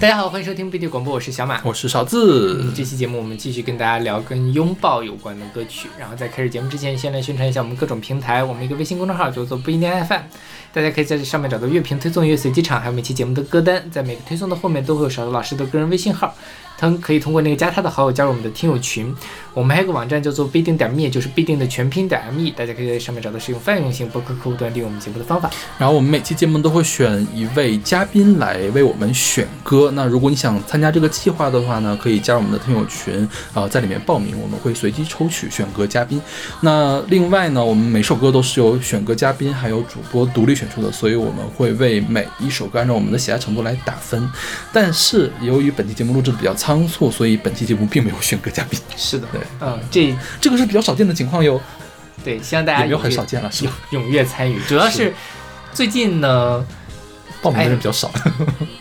大家好，欢迎收听 BD 广播，我是小马。我是勺子嗯，。这期节目我们继续跟大家聊跟拥抱有关的歌曲。然后在开始节目之前，先来宣传一下我们各种平台。我们一个微信公众号叫做不一定 FM，大家可以在这上面找到乐评推送、乐随机场，还有每期节目的歌单。在每个推送的后面都会有勺子老师的个人微信号，他可以通过那个加他的好友加入我们的听友群。我们还有个网站叫做必定点 me，就是必定的全拼点 me，大家可以在上面找到使用泛用性播客客户端订阅我们节目的方法。然后我们每期节目都会选一位嘉宾来为我们选歌。那如果你想参加这个计划的话呢，可以加入我们的听友群，啊、在里面报名，我们会随机抽取选歌嘉宾。那另外呢，我们每首歌都是由选歌嘉宾还有主播独立选出的，所以我们会为每一首歌按照我们的喜爱程度来打分。但是由于本期节目录制的比较仓促，所以本期节目并没有选歌嘉宾，是的，对，嗯，这这个是比较少见的情况哟，对，希望大家也没有很少见了，是吧？踊跃参与，主要是最近呢。报名的人比较少。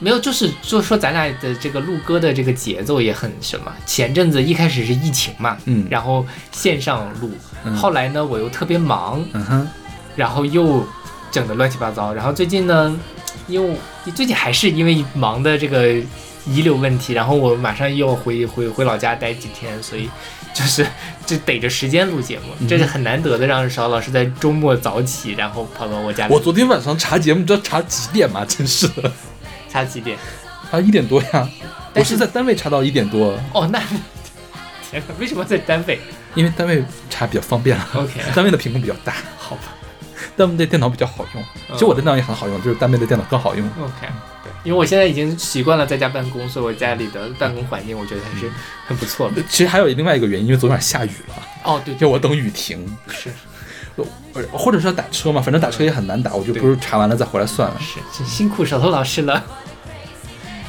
没有，就是就说咱俩的这个录歌的这个节奏也很什么。前阵子一开始是疫情嘛，嗯然后线上录，嗯后来呢我又特别忙，嗯哼。然后又整的乱七八糟，然后最近呢，因为最近还是因为忙的这个遗留问题，然后我马上又要回回回老家待几天，所以 就是就逮着时间录节目，嗯这是很难得的，让邵老师在周末早起，然后跑到我家里，我昨天晚上查节目，你知道查几点吗？真是的，查几点？查一点多呀。我是是在单位查到一点多，哦，那天哪，为什么在单位因为单位查比较方便了，？OK，单位的屏幕比较大，好吧单位的电脑比较好用。嗯其实我的电脑也很好用，就是单位的电脑更好用。OK，对，因为我现在已经习惯了在家办公，所以我家里的办公环境我觉得还是很不错的。其实还有另外一个原因，因为昨晚下雨了，哦，对，就我等雨停，是呃或者是要打车嘛，反正打车也很难打，我就不如查完了再回来算了。是，是辛苦小头老师了。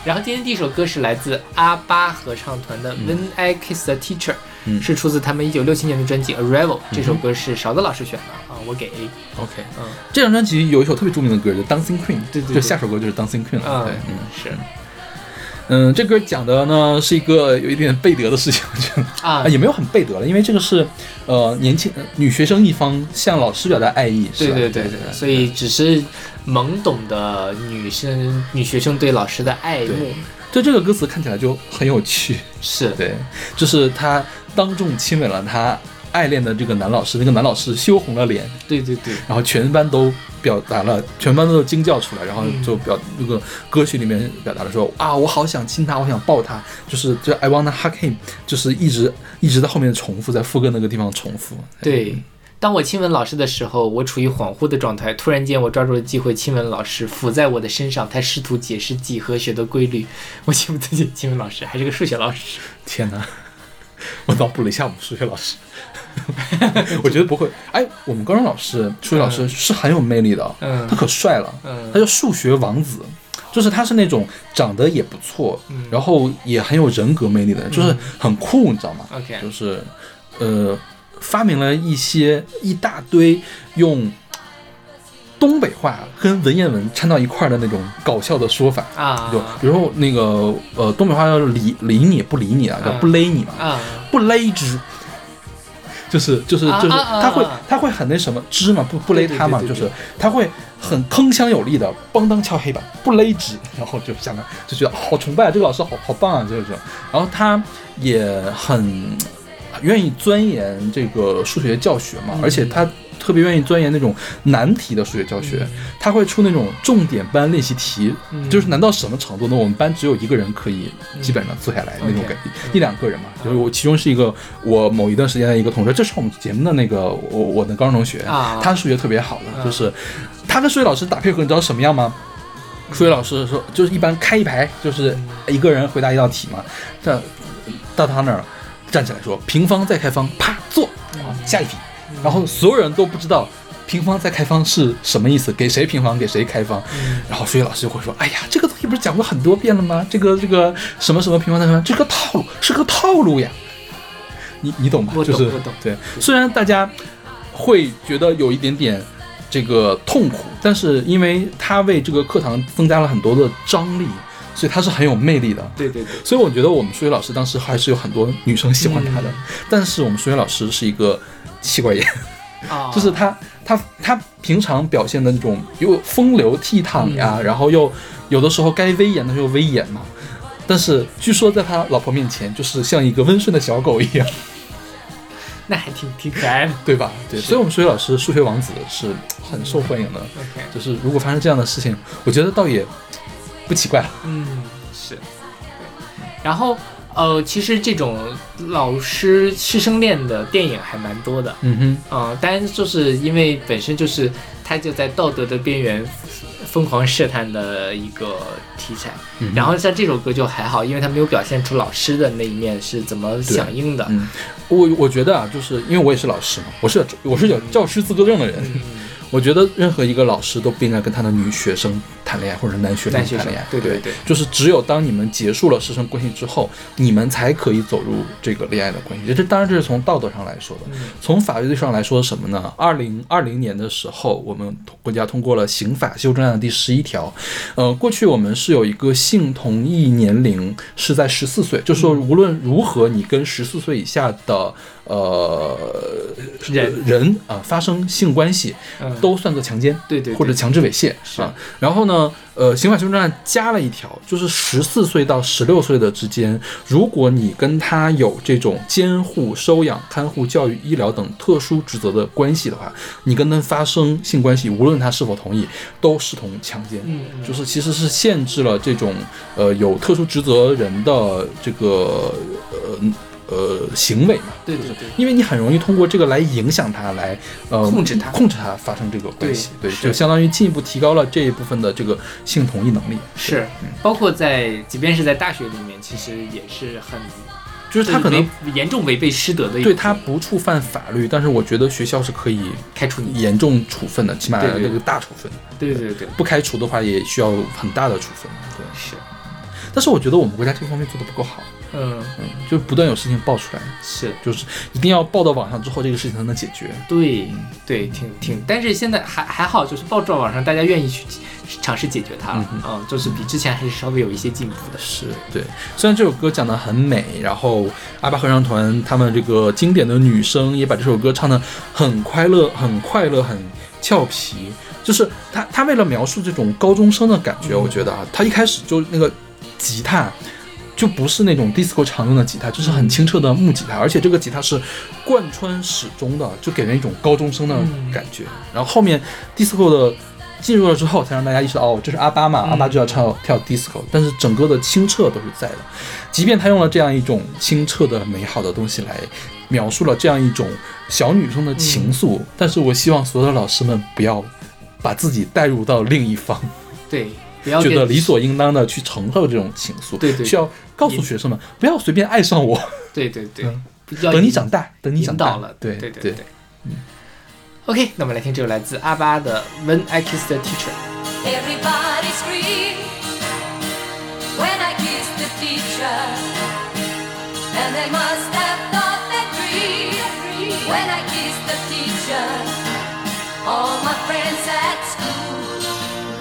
然后今天第一首歌是来自阿巴合唱团的《When I Kiss the Teacher》，嗯是出自他们一九六七年的专辑《Arrival》。这首歌是勺子老师选的啊，我给 A。OK，嗯这张专辑有一首特别著名的歌，叫《Dancing Queen》，对对对就下首歌就是 Dancing Queen 了。嗯对，嗯是嗯，这歌讲的呢是一个有一点背德的事情，我觉得。啊啊，，也没有很背德了，因为这个是，呃，年轻呃女学生一方向老师表达爱意，是对吧对对对，所以只是懵懂的女生女学生对老师的爱慕对就这个歌词看起来就很有趣，是对，就是他当众亲吻了他爱恋的这个男老师，那个男老师羞红了脸，对对对，然后全班都表达了，全班都惊叫出来，然后嗯就表那个歌曲里面表达了说啊，我好想亲他，我想抱他，就是就 I wanna hug him，就是一直一直在后面重复，在副歌那个地方重复，对，当我亲吻老师的时候，我处于恍惚的状态。突然间，我抓住了机会亲吻老师，伏在我的身上。他试图解释几何学的规律。我情不自禁亲吻老师，还是个数学老师。天哪！我脑补了一下我们数学老师，我觉得不会。哎，我们高中老师数学老师是很有魅力的，嗯。他可帅了，嗯。他叫数学王子，就是他是那种长得也不错，嗯。然后也很有人格魅力的人，就是很酷，你知道吗？，OK，就是呃，发明了一些一大堆用东北话跟文言文掺到一块儿的那种搞笑的说法。啊。就比如说那个呃，东北话叫理理你不理你啊，叫嗯。不勒你嘛，啊，不勒之，就是就是就是他会啊。他会很那什么直嘛，不不勒他嘛，就是他会很铿锵有力的邦当敲黑板，不勒直，然后就想着就觉得好崇拜啊，这个老师好好棒啊，就是这种。然后他也很愿意钻研这个数学教学嘛，嗯。而且他特别愿意钻研那种难题的数学教学，他会出那种重点班练习题，嗯。就是难到什么程度呢？我们班只有一个人可以基本上做下来那种感觉，一两个人嘛，就是我其中是一个我某一段时间的一个同学，这是我们节目的那个我我的高中同学，啊。他数学特别好的，嗯就是他跟数学老师打配合，你知道什么样吗？数学老师说，就是一般开一排，就是一个人回答一道题嘛。这到他那儿站起来说平方再开方，啪做，下一题，然后所有人都不知道平方再开方是什么意思，给谁平方给谁开方。嗯然后数学老师就会说，哎呀，这个东西不是讲过很多遍了吗？这个这个什么什么平方再开方，这个套路是个套路呀。你你懂吗？就是我懂我懂对，虽然大家会觉得有一点点这个痛苦，但是因为他为这个课堂增加了很多的张力，所以他是很有魅力的。对对对，所以我觉得我们数学老师当时还是有很多女生喜欢他的，嗯。但是我们数学老师是一个妻管严，啊，就是他他他平常表现的那种又风流倜傥呀，然后又有的时候该威严的时候威严嘛，但是据说在他老婆面前，就是像一个温顺的小狗一样，那还挺挺可爱的。对吧？对，所以我们数学老师数学王子是很受欢迎的。OK，就是如果发生这样的事情，我觉得倒也不奇怪了。嗯，是。对然后呃，其实这种老师师生恋的电影还蛮多的。嗯哼，嗯，当然就是因为本身就是他就在道德的边缘疯狂试探的一个题材。嗯然后像这首歌就还好，因为他没有表现出老师的那一面是怎么响应的。嗯，我我觉得啊，就是因为我也是老师嘛，我是我是有教师资格证的人，嗯，我觉得任何一个老师都不应该跟他的女学生谈恋爱，或者是男学生谈恋爱。对对对就是只有当你们结束了师生关系之后，你们才可以走入这个恋爱的关系。这当然这是从道德上来说的。嗯从法律上来说，什么呢？二零二零年的时候，我们国家通过了刑法修正案的第十一条。呃，过去我们是有一个性同意年龄是在十四岁，就是说无论如何，你跟十四岁以下的呃人人啊、发生性关系，嗯，都算作强奸。对对对或者强制猥亵啊。然后呢，呃，刑法修正案加了一条，就是十四岁到十六岁的之间，如果你跟他有这种监护、收养、看护、教育、医疗等特殊职责的关系的话，你跟他发生性关系，无论他是否同意，都视同强奸。嗯嗯就是其实是限制了这种呃有特殊职责人的这个呃呃行为嘛。对对对，因为你很容易通过这个来影响他，来呃控制他控制他发生这个关系，对，对就相当于进一步提高了这一部分的这个性同意能力。是，包括在即便是在大学里面，其实也是很就是他可能严重违背师德的对他不触犯法律，但是我觉得学校是可以开除你。严重处分的，起码对对这个大处分。对对对，不开除的话，也需要很大的处分。对，是，但是我觉得我们国家这方面做的不够好，嗯，嗯，就不断有事情爆出来，是就是一定要爆到网上之后，这个事情才能解决。对对，挺挺，但是现在还还好，就是爆到网上大家愿意去尝试解决它了，嗯嗯，就是比之前还是稍微有一些进步的。是对，虽然这首歌讲得很美，然后阿巴合唱团他们这个经典的女声也把这首歌唱得很快乐、很快乐、很俏皮。就是他他为了描述这种高中生的感觉，嗯我觉得啊，他一开始就那个吉他。就不是那种 disco 常用的吉他，就是很清澈的木吉他，而且这个吉他是贯穿始终的，就给人一种高中生的感觉。然后后面 disco 的进入了之后，才让大家意识到，哦，这是阿巴嘛，嗯。阿巴就要唱跳 disco，但是整个的清澈都是在的。即便他用了这样一种清澈的、美好的东西来描述了这样一种小女生的情愫，但是我希望所有的老师们不要把自己带入到另一方，对，不要觉得理所应当的去承受这种情愫，对对需要告诉学生们不要随便爱上我，对对对嗯，等你长大，等你长大了，对对对对。嗯 OK，那我们来听这首来自阿巴的《When I Kiss the Teacher》。Everybody scream when I kiss the teacher, and they must have thought that dream when I kiss the teacher. All my friends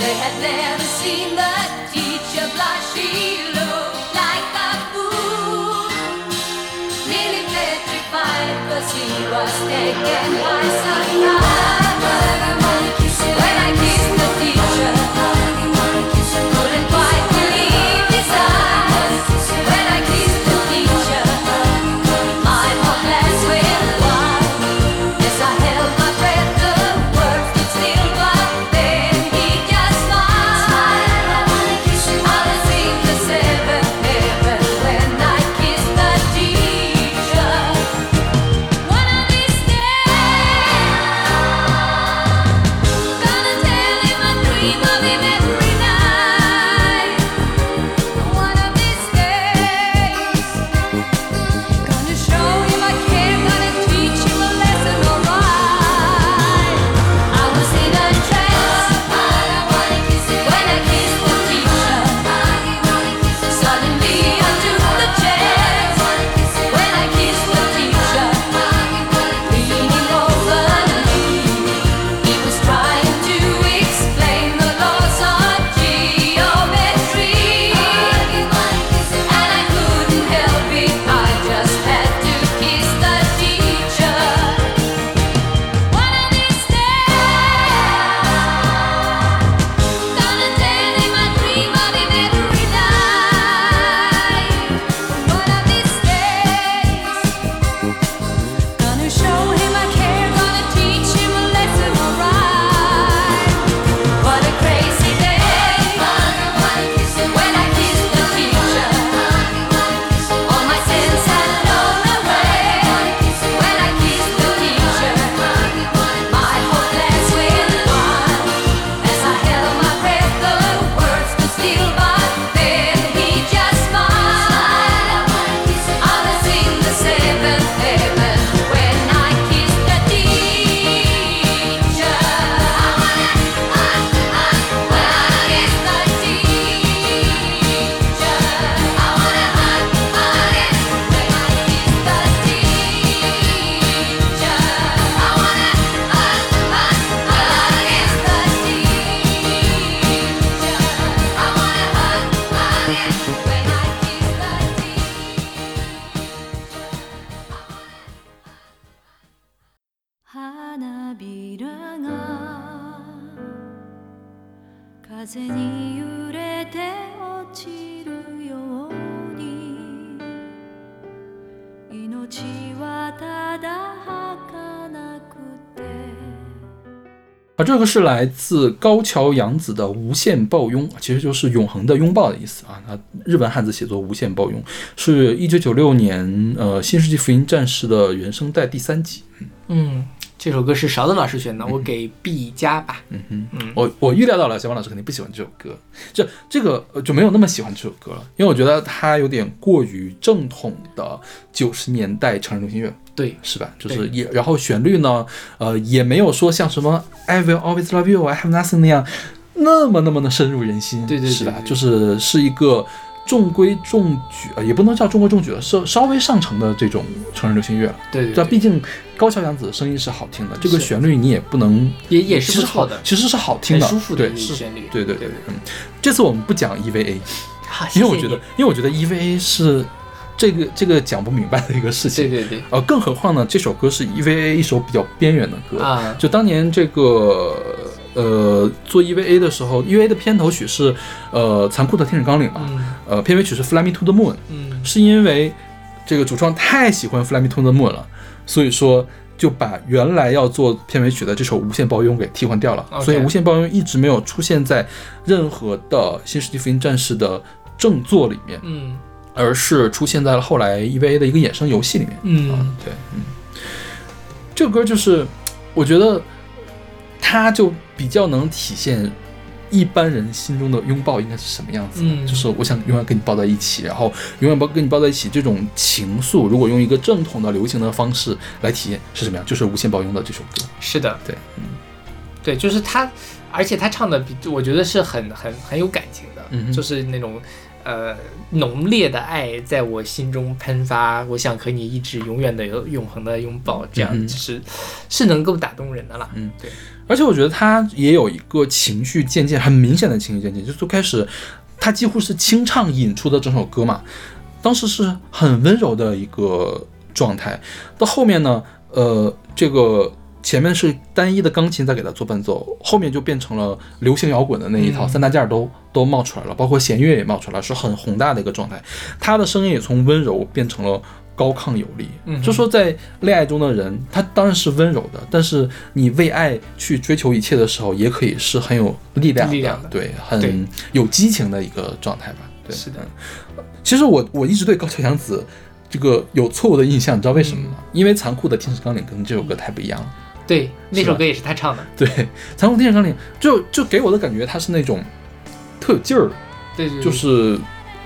they had never seen the teacher blush. She looked like a fool, he was taken by 个是来自高桥洋子的《无限抱拥》，其实就是永恒的拥抱的意思啊。那日本汉字写作“无限抱拥”，是一九九六年呃《新世纪福音战士》的原声带第三集。嗯，这首歌是勺子老师选的，我给 B 加吧。嗯哼，嗯我我预料到了，小王老师肯定不喜欢这首歌，这这个呃就没有那么喜欢这首歌了，因为我觉得它有点过于正统的九十年代成人流行乐。对，是吧？就是也，然后旋律呢，呃，也没有说像什么 I will always love you, I have nothing 那样那么那么的深入人心，对对对是吧？就是是一个中规中矩，呃，也不能叫中规中矩了，稍稍微上乘的这种成人流行乐了。这对对对，毕竟高桥洋子的声音是好听的，这个旋律你也不能也也是好的，其实是好听的，舒服的对，是旋律对对对对。嗯，这次我们不讲 EVA，好因为我觉得因为我觉得 EVA 是这个这个讲不明白的一个事情。对。对对。呃，更何况呢，这首歌是 EVA 一首比较边缘的歌。啊，就当年这个呃做 EVA 的时候，EVA 的片头曲是呃残酷的天使纲领嘛，嗯。呃片尾曲是 Fly Me to the Moon，嗯。是因为这个主创太喜欢 Fly Me to the Moon 了，所以说就把原来要做片尾曲的这首《无限抱拥》给替换掉了。所以《无限抱拥》一直没有出现在任何的《新世纪福音战士》的正作里面，嗯而是出现在了后来 EVA 的一个衍生游戏里面。嗯。啊，对，嗯，这个歌就是，我觉得它就比较能体现一般人心中的拥抱应该是什么样子的，嗯。就是我想永远跟你抱在一起，然后永远抱跟你抱在一起这种情愫，如果用一个正统的流行的方式来体验是什么样，就是无限抱拥的这首歌。是的，对，嗯。对，就是他，而且他唱的比我觉得是很很很有感情的，嗯就是那种呃浓烈的爱在我心中喷发，我想和你一直永远的有永恒的拥抱，这样嗯哼。就是是能够打动人的啦。嗯，对，而且我觉得他也有一个情绪渐渐很明显的情绪渐渐，就最开始他几乎是清唱引出的整首歌嘛，当时是很温柔的一个状态，到后面呢，呃，这个前面是单一的钢琴在给他做伴奏，后面就变成了流行摇滚的那一套，嗯三大件儿都都冒出来了，包括弦乐也冒出来了，是很宏大的一个状态。他的声音也从温柔变成了高亢有力。嗯就说在恋爱中的人，他当然是温柔的，但是你为爱去追求一切的时候，也可以是很有力量的，力量的对，很有激情的一个状态吧。对，是的嗯。其实我我一直对高桥洋子这个有错误的印象，你知道为什么吗？嗯因为《残酷的天使纲领》跟这首歌太不一样了。对，那首歌也是他唱的。对，《残酷的天使纲领》就就给我的感觉，他是那种特有劲儿，对对，对。就是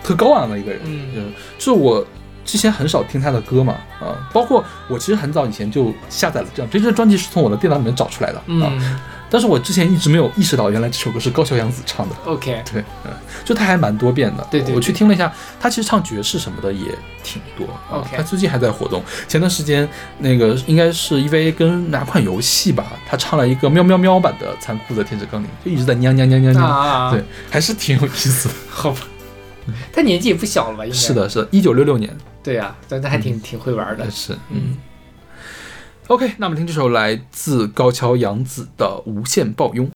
特高昂的一个人。嗯。就我之前很少听他的歌嘛，啊，包括我其实很早以前就下载了这样，这张专辑是从我的电脑里面找出来的啊，嗯但是我之前一直没有意识到，原来这首歌是高桥洋子唱的。，OK，对，嗯，就他还蛮多变的。对对对我去听了一下，他其实唱爵士什么的也挺多。啊 OK 他最近还在活动。前段时间那个应该是 EVA 跟哪款游戏吧，他唱了一个喵喵喵版的《残酷的天使纲领》，就一直在喵喵喵喵喵。啊，对，，还是挺有意思的。好吧，他年纪也不小了吧？应该是，的，是的，一九六六年。对啊，但他还挺挺会玩的。是，嗯。OK，那我们听这首来自高桥洋子的《无限抱拥》。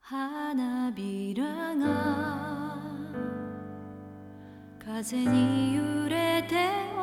花びらが風に揺れて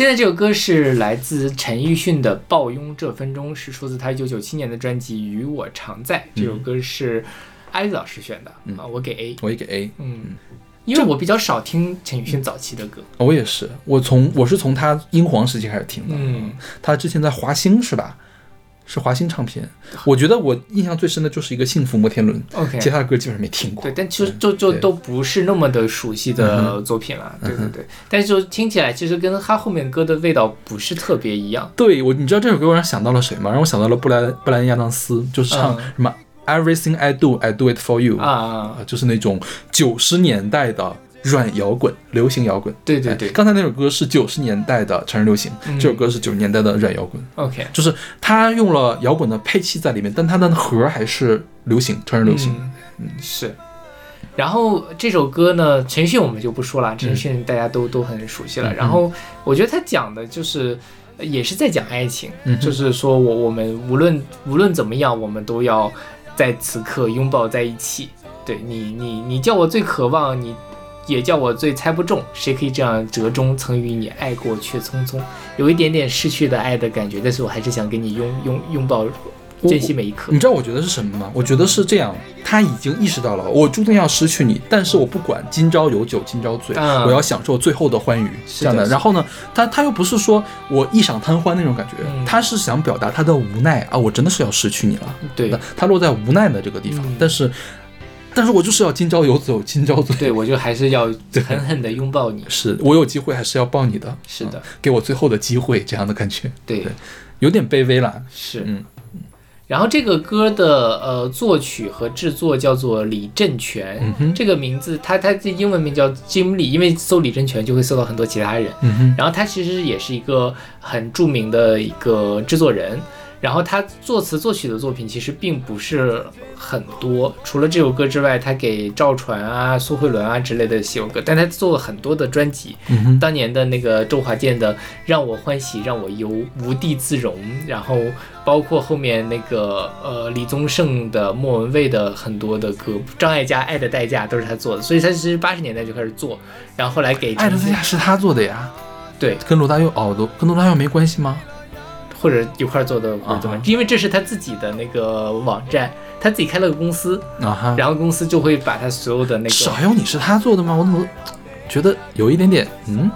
现在这首歌是来自陈奕迅的《抱拥这分钟》，是出自他一九九七年的专辑《与我常在》。这首歌是艾子老师选的、嗯啊，我给 A。我也给 A。嗯，因为我比较少听陈奕迅早期的歌。我也是，我从我是从他英皇时期开始听的。嗯，他之前在华星是吧？是华星唱片。我觉得我印象最深的就是一个《幸福摩天轮》OK，其他的歌基本上没听过。对，但其实就就都不是那么的熟悉嗯的作品了。对对对，但是就听起来其实跟他后面歌的味道不是特别一样。对我，你知道这首歌让我想到了谁吗？让我想到了布莱布莱恩亚当斯，就是唱嗯什么、Everything I Do I Do It For You 啊，就是那种九十年代的软摇滚、流行摇滚。对对对哎刚才那首歌是九十年代的成人流行，嗯这首歌是九十年代的软摇滚，，OK，就是它用了摇滚的配器在里面，但它的核还是流行，成人流行。嗯，是。然后这首歌呢，陈奕迅我们就不说了，陈奕迅大家都、都很熟悉了。嗯然后我觉得他讲的就是，呃也是在讲爱情，嗯就是说我我们无论无论怎么样，我们都要在此刻拥抱在一起。对你，你你叫我最渴望，你也叫我最猜不中，谁可以这样折中？曾与你爱过却匆匆，有一点点失去的爱的感觉，但是我还是想跟你拥拥拥抱，珍惜每一刻你。知道我觉得是什么吗？我觉得是这样，他已经意识到了我注定要失去你，但是我不管今朝有酒今朝醉，嗯我要享受最后的欢愉，是的是的然后呢，他他又不是说我一晌贪欢那种感觉，他是想表达他的无奈啊，我真的是要失去你了。对那他落在无奈的这个地方，但是，但是我就是要今朝有酒今朝醉。对，我就还是要 狠狠的拥抱你。是我有机会还是要抱你的，是的嗯给我最后的机会，这样的感觉，对，对有点卑微了。是。嗯然后这个歌的呃作曲和制作叫做李正全，嗯这个名字他他的英文名叫 Jim Lee，因为搜李正权就会搜到很多其他人。然后他其实也是一个很著名的一个制作人，然后他作词作曲的作品其实并不是很多，除了这首歌之外，他给赵传啊、苏慧伦啊之类的写过歌，但他做了很多的专辑。嗯，当年的那个周华健的《让我欢喜让我忧》《无地自容》，然后包括后面那个呃李宗盛的、莫文蔚的很多的歌，张艾嘉《爱的代价》都是他做的，所以他其实八十年代就开始做，然后后来给爱的代价是他做的呀，对跟罗大佑哦，都跟罗大佑没关系吗？或者一块儿做的或者怎么啊，因为这是他自己的那个网站，他自己开了个公司，然后公司就会把他所有的那个少有你是他做的吗？我怎么觉得有一点点嗯，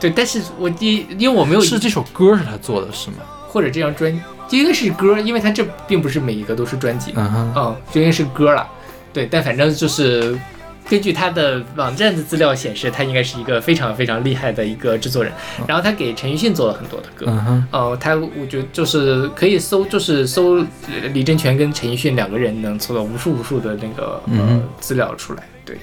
对，但是我第因为我没有是这首歌是他做的是吗？或者这张专应该是歌，因为他这并不是每一个都是专辑，嗯哼，嗯，就应该是歌了。对，但反正就是根据他的网站的资料显示，他应该是一个非常非常厉害的一个制作人。然后他给陈奕迅做了很多的歌。嗯哼，呃，他我觉得就是可以搜，就是搜呃李正全跟陈奕迅两个人能搜到无数无数的那个资料出来。对，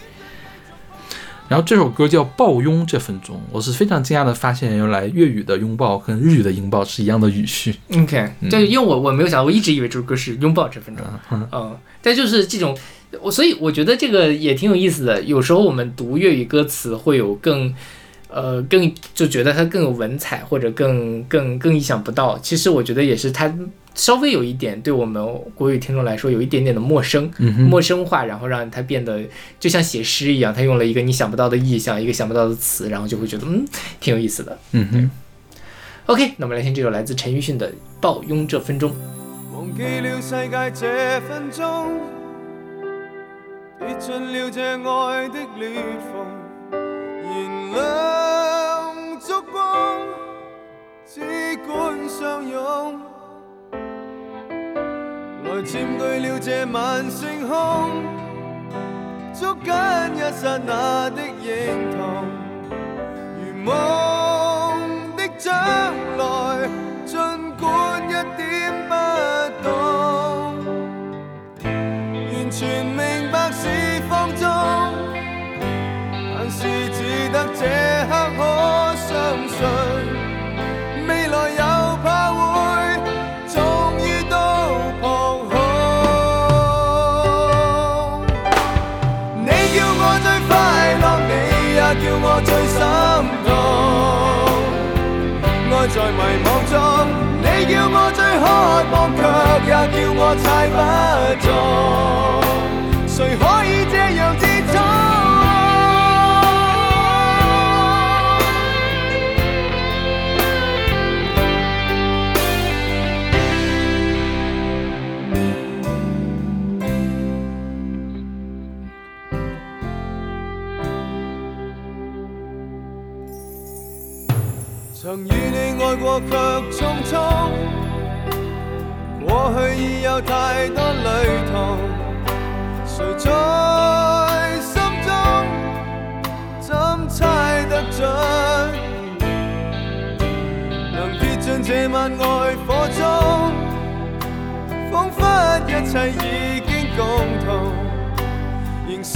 然后这首歌叫《抱拥这分钟》，我是非常惊讶的发现，原来粤语的拥抱跟日语的拥抱是一样的语序。OK，就因为我我没有想到，我一直以为这首歌是拥抱这分钟，嗯，但就是这种，我所以我觉得这个也挺有意思的。有时候我们读粤语歌词会有更，呃，更就觉得它更有文采，或者更更更意想不到。其实我觉得也是它稍微有一点对我们国语听众来说有一点点的陌生，嗯，陌生化，然后让它变得就像写诗一样，它用了一个你想不到的意象，一个想不到的词，然后就会觉得嗯挺有意思的。嗯哼，OK，那我们来听这首来自陈奕迅的《抱拥这分钟》。忘记了世界这分钟，跌进了这爱的裂缝，燃亮烛光，只管相拥，来占据了这晚星空，捉紧一刹那的認同，如梦的將叫我猜不中，谁可以这样自重？曾与你爱过，却匆匆。過去已有太多旅途，誰在心中怎猜得準？能跌進這晚愛火中，彷彿一切已經共同，仍是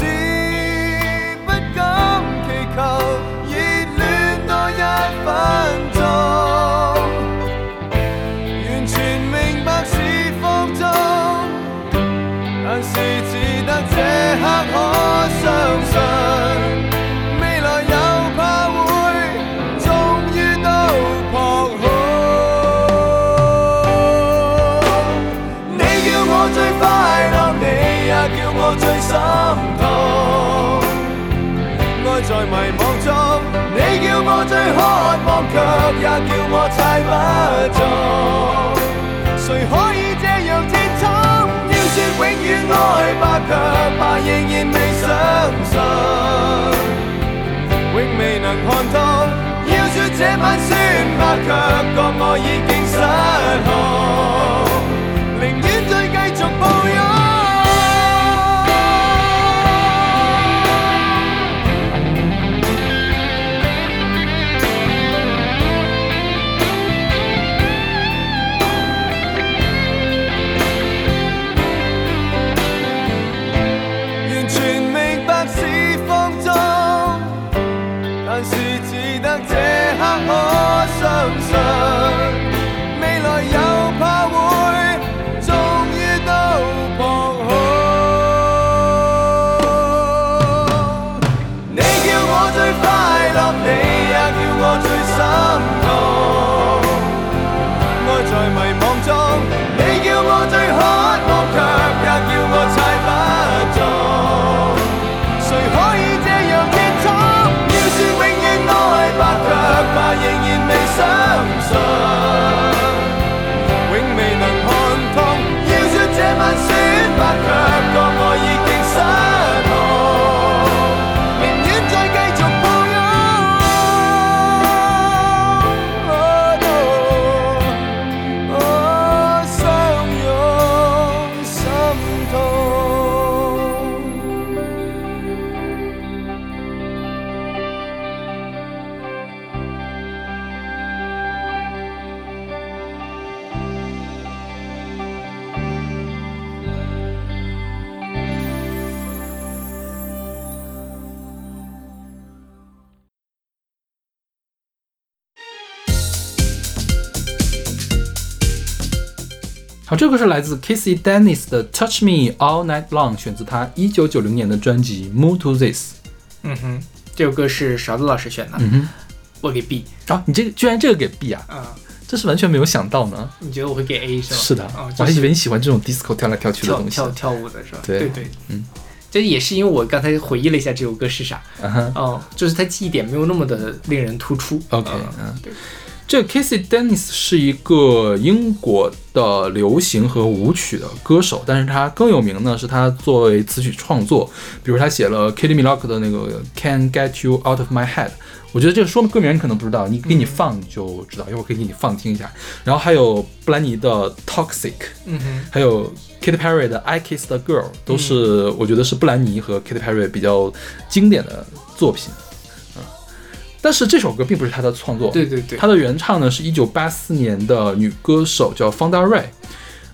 不敢祈求熱戀多一分鐘。也叫我猜不中。谁可以這樣鐵通？要说永远爱吧，却怕仍然未相信，永未能看通。要说这晚算吧，卻覺我已经失控，这个是来自 Kissy Dennis 的《Touch Me All Night Long》，选自他一九九零年的专辑《Move to This》。嗯哼，这首歌是勺子老师选的，嗯哼，我给 B 啊，你这个居然这个给 B 啊，啊、这是完全没有想到呢。你觉得我会给 A 是吗？是的，啊、我就是还以为你喜欢这种 disco 跳来跳去的东西。跳跳跳舞的是吧？对对对，嗯，这也是因为我刚才回忆了一下这首歌是啥，嗯哼哦，就是它记忆点没有那么的令人突出。，OK，嗯嗯，对，这个 Casey Dennis 是一个英国的流行和舞曲的歌手，但是他更有名呢是他作为词曲创作，比如他写了 Kitty Milok 的那个 Can't Get You Out of My Head。我觉得这个说歌名你可能不知道，你给你放你就知道，一会儿可以给你放听一下。然后还有布兰妮的 Toxic，嗯哼，还有 Katy Perry 的 I Kiss the Girl，都是、我觉得是布兰妮和 Katy Perry 比较经典的作品。嗯，但是这首歌并不是他的创作，对对对，他的原唱呢是一九八四年的女歌手叫方大瑞。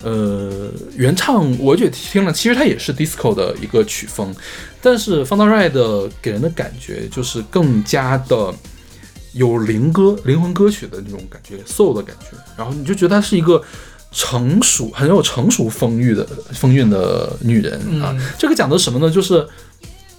呃，原唱我觉得听了，其实它也是 disco 的一个曲风，但是方大瑞的给人的感觉就是更加的有灵歌、灵魂歌曲的那种感觉，soul 的感觉，然后你就觉得她是一个成熟、很有成熟风韵的风韵的女人啊。嗯这个讲的什么呢？就是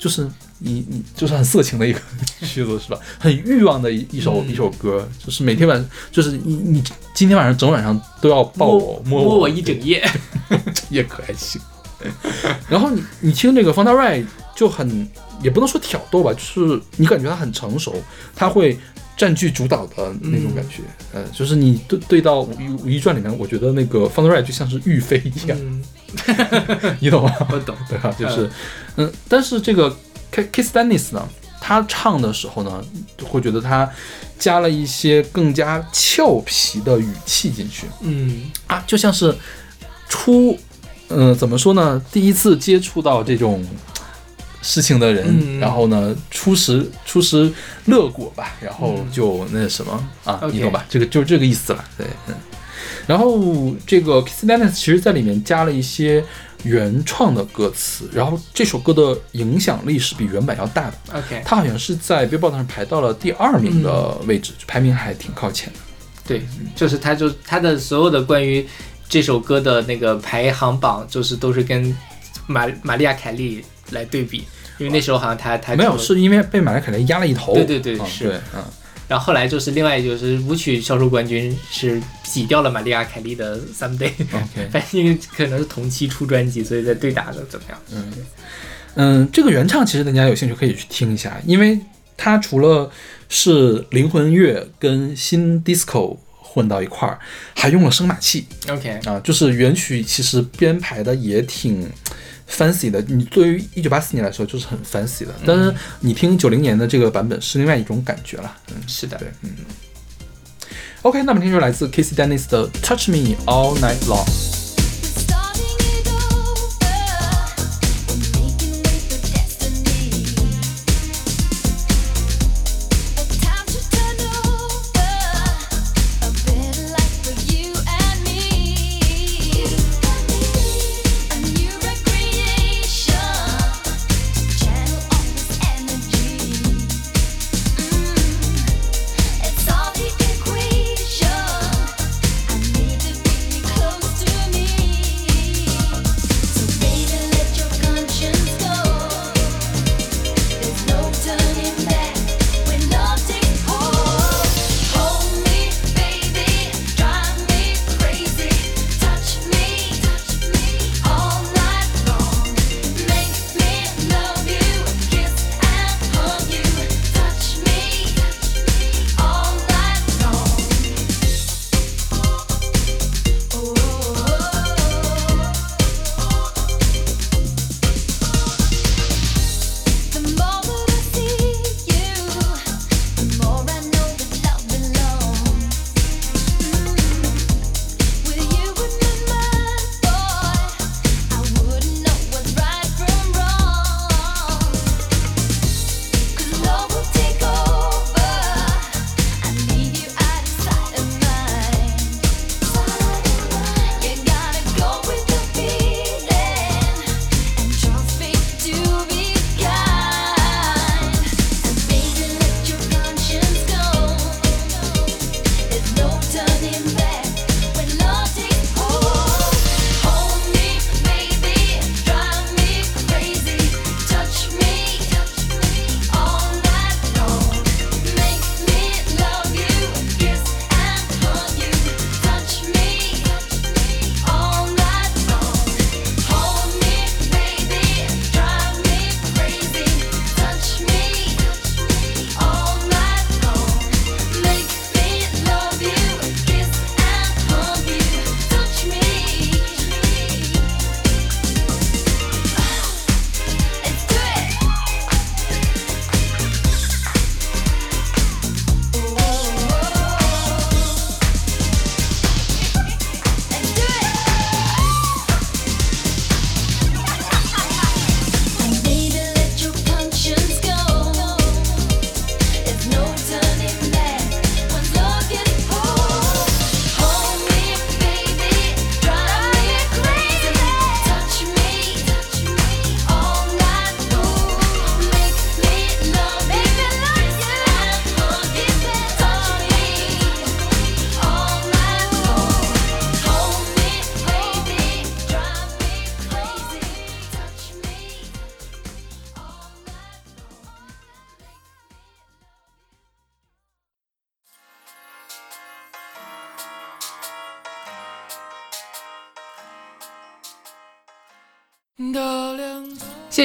就是你你就是很色情的一个 曲子是吧？很欲望的一一首、嗯一首歌，就是每天晚上就是你你今天晚上整晚上都要抱我摸摸我一整夜。也可还行。然后你你听这个方大瑞就很也不能说挑逗吧，就是你感觉他很成熟，他会占据主导的那种感觉。呃，就是你对对到《武艺武艺传》里面，我觉得那个方大瑞就像是玉妃一样，嗯，你懂吗？我懂。对吧？就是，嗯，但是这个 Kiss Dennis 呢，他唱的时候呢，会觉得他加了一些更加俏皮的语气进去嗯啊，就像是初，嗯、怎么说呢？第一次接触到这种事情的人，嗯然后呢，初识初识乐果吧，然后就那什么啊，你懂吧？这个就是这个意思了，对，嗯。然后这个 Kiss Dennis 其实在里面加了一些原创的歌词，然后这首歌的影响力是比原版要大的。，OK，它好像是在 Billboard 上排到了第二名的位置，排名还挺靠前的。对，就是它就它的所有的关于这首歌的那个排行榜，就是都是跟玛玛利亚凯莉来对比，因为那时候好像他他没有，是因为被玛利亚凯莉压了一头。对对对嗯是对，嗯，然后后来就是另外就是舞曲销售冠军是挤掉了玛丽亚凯莉的 Someday，OK，反正因为可能是同期出专辑，所以在对打的怎么样？嗯，这个原唱其实大家有兴趣可以去听一下，因为它除了是灵魂乐跟新 disco 混到一块儿，还用了声码器。OK，啊，就是原曲其实编排的也挺 fancy 的。你作为一九八四年来说就是很 fancy 的，但是你听九零年的这个版本是另外一种感觉了。嗯，是的对，嗯。OK，那么听就来自 Casey Dennis 的 Touch Me All Night Long。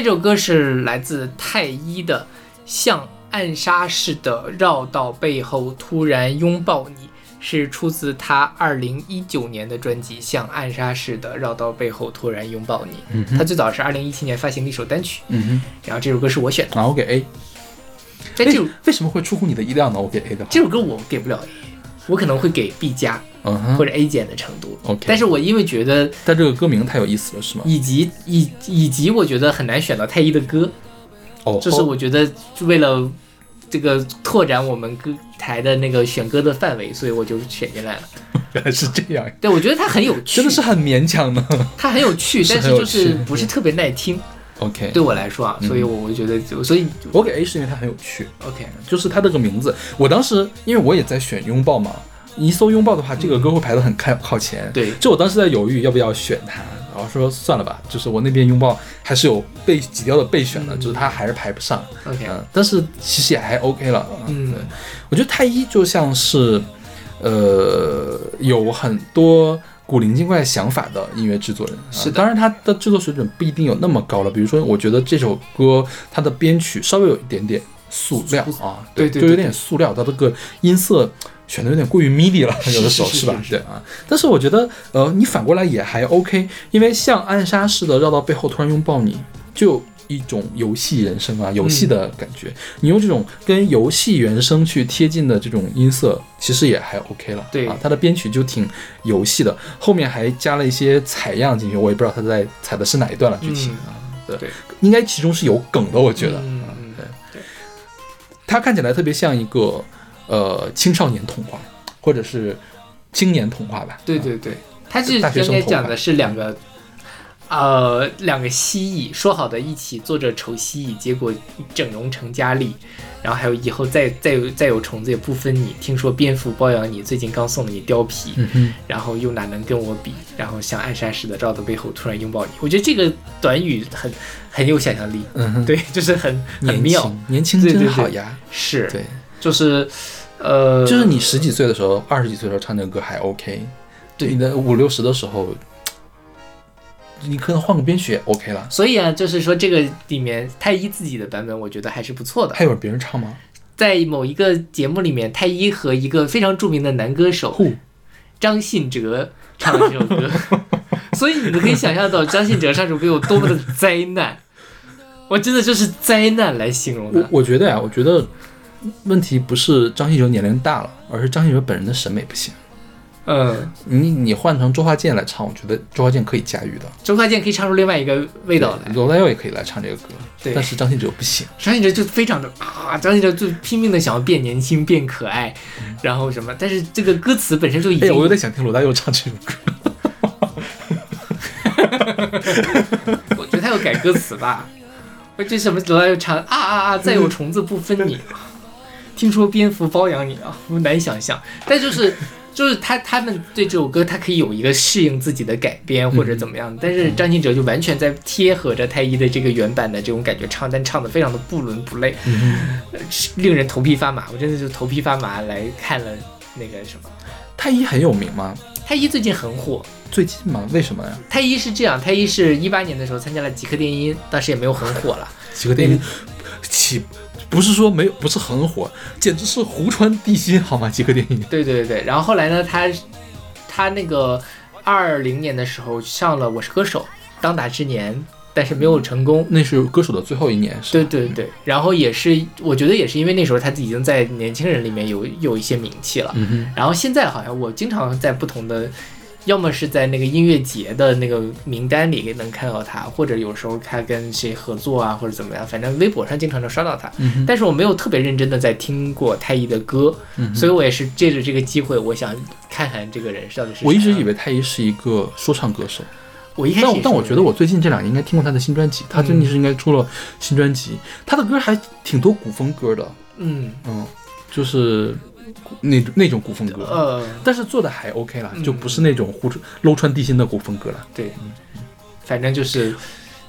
这首歌是来自太一的《像暗杀似的绕到背后突然拥抱你》，是出自他二零一九年的专辑《像暗杀似的绕到背后突然拥抱你》。嗯他最早是二零一七年发行的一首单曲，嗯然后这首歌是我选的。哼，好，我给 A。为但这首为什么会出乎你的意料呢？我给 A 的话，这首歌我给不了 A，我可能会给 B 加或者 A 减的程度。，OK。但是我因为觉得但这个歌名太有意思了，是吗？以及以以及我觉得很难选到太一的歌，哦，就是我觉得为了这个拓展我们歌台的那个选歌的范围，所以我就选进来了。原来是这样，对，我觉得它很有趣，真的是很勉强的。它很有趣，但是就是不是特别耐听，OK，对我来说啊，嗯所以我我觉得就所以我给 A 是因为它很有趣，OK，就是它这个名字，我当时因为我也在选拥抱嘛，你一搜拥抱的话，这个歌会排得很靠靠前。对就我当时在犹豫要不要选它，然后说算了吧，就是我那边拥抱还是有被挤掉的备选的，嗯就是它还是排不上。OK，嗯，但是其实也还 OK 了。嗯对，我觉得太一就像是，呃，有很多古灵精怪想法的音乐制作人。啊当然他的制作水准不一定有那么高了。比如说，我觉得这首歌它的编曲稍微有一点点塑料啊，就有对对对点塑料，它这个音色。选的有点过于 MIDI 了，有的时候吧？是是是是对啊，但是我觉得，呃，你反过来也还 OK，因为像暗杀似的绕到背后突然拥抱你，就有一种游戏人生啊，游戏的感觉。你用这种跟游戏原声去贴近的这种音色，其实也还 OK 了。对啊，它的编曲就挺游戏的，后面还加了一些采样进去，我也不知道他在采的是哪一段了，具体、嗯啊，对，对应该其中是有梗的，我觉得。嗯啊嗯对，它看起来特别像一个呃青少年童话，或者是青年童话吧。啊对对对，它是讲的是两个。呃，两个蜥蜴说好的一起做着丑蜥蜴，结果整容成佳丽，然后还有以后再再有再有虫子也不分你。听说蝙蝠包养你，最近刚送了你貂皮，嗯，然后又哪能跟我比？然后像暗杀似的绕到背后突然拥抱你，我觉得这个短语很很有想象力，对，就是很很妙，年轻真好呀。是，对，就是呃，就是你十几岁的时候，二十几岁的时候唱这个歌还 OK，对你的五六十的时候，你可能换个编曲也 OK 了。所以啊，就是说这个里面太一自己的版本，我觉得还是不错的。还有别人唱吗？在某一个节目里面，太一和一个非常著名的男歌手，张信哲唱了这首歌，所以你们可以想象到张信哲唱这首歌有多么的灾难。我真的就是灾难来形容我的。我觉得呀，我觉得问题不是张信哲年龄大了，而是张信哲本人的审美不行。嗯，你你换成周华健来唱，我觉得周华健可以驾驭的，周华健可以唱出另外一个味道来。罗大佑也可以来唱这个歌，对但是张信哲不行。张信哲就非常的啊，张信哲就拼命的想要变年轻、变可爱，然后什么，但是这个歌词本身就已经，哎，我有点想听罗大佑唱这首歌。我觉得他要改歌词吧。我这什么罗大佑唱啊啊啊，再有虫子不分你，听说蝙蝠包养你啊，我难以想象。但就是就是他他们对这首歌，他可以有一个适应自己的改编或者怎么样，但是张信哲就完全在贴合着太一的这个原版的这种感觉唱，但唱的非常的不伦不类，令人头皮发麻。我真的就头皮发麻来看了那个什么。太一很有名吗？太一最近很火，最近吗？为什么呀？太一是这样，太一是一八年的时候参加了极客电音，当时也没有很火了。极客电音起不是说没有，不是很火，简直是湖川地心好吗？几个电影。对对对，然后后来呢，他他那个二零年的时候上了《我是歌手》当打之年，但是没有成功。那是歌手的最后一年，是？对对对，然后也是，我觉得也是因为那时候他已经在年轻人里面有有一些名气了。嗯哼，然后现在好像我经常在不同的，要么是在那个音乐节的那个名单里能看到他，或者有时候他跟谁合作啊，或者怎么样，反正微博上经常能刷到他。嗯，但是我没有特别认真的在听过太一的歌，嗯所以我也是借着这个机会，我想看看这个人到底是。我一直以为太一是一个说唱歌手，我一开始但我但我觉得我最近这两年应该听过他的新专辑，他最近是应该出了新专辑，他的歌还挺多古风歌的，嗯。嗯，就是那那种古风歌，呃但是做的还 OK 了，嗯就不是那种呼搂穿地心的古风歌了。对，反正就是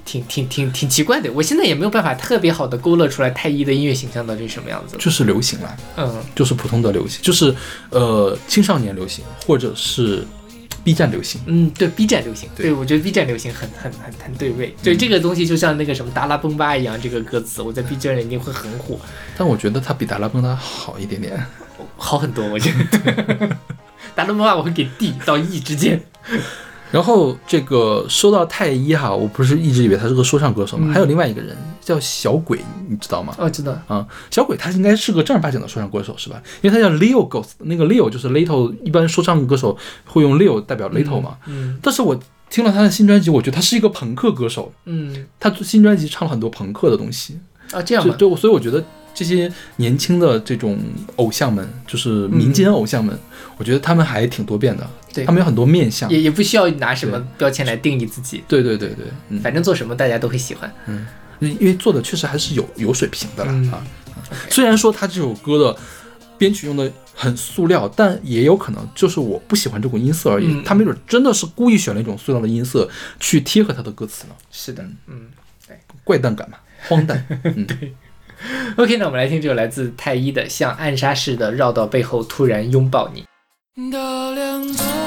挺挺挺挺奇怪的。我现在也没有办法特别好的勾勒出来太一的音乐形象到底是什么样子。就是流行了，嗯就是普通的流行，就是呃青少年流行，或者是 B 站流行。嗯，对 B 站流行，对对我觉得 B 站流行很很很很对味。对这个东西就像那个什么达拉崩吧一样，这个歌词我在 B 站里一定会很火，但我觉得它比达拉崩吧好一点点。好很多。我觉得达拉崩吧我会给 D 到 E 之间。然后这个说到太一哈，我不是一直以为他是个说唱歌手吗？嗯还有另外一个人叫小鬼，你知道吗？哦，知道，啊、小鬼他应该是个正儿八经的说唱歌手是吧？因为他叫 Leo Ghost，那个 Leo 就是 Little，一般说唱歌手会用 Leo 代表 Little 嘛。嗯但是我听了他的新专辑，我觉得他是一个朋克歌手，嗯他新专辑唱了很多朋克的东西。啊，这样吧，就对，所以我觉得这些年轻的这种偶像们，就是民间偶像们，我觉得他们还挺多变的，对他们有很多面相。也也不需要拿什么标签来定义自己，对对对对，嗯，反正做什么大家都会喜欢。嗯因为做的确实还是有有水平的啦、嗯啊。虽然说他这首歌的编曲用的很塑料，但也有可能就是我不喜欢这种音色而已。嗯他没准真的是故意选了一种塑料的音色去贴合他的歌词呢，是的，嗯。怪诞感嘛，荒诞。嗯，OK，那我们来听这首来自太一的《像暗杀似的绕到背后突然拥抱你》。大亮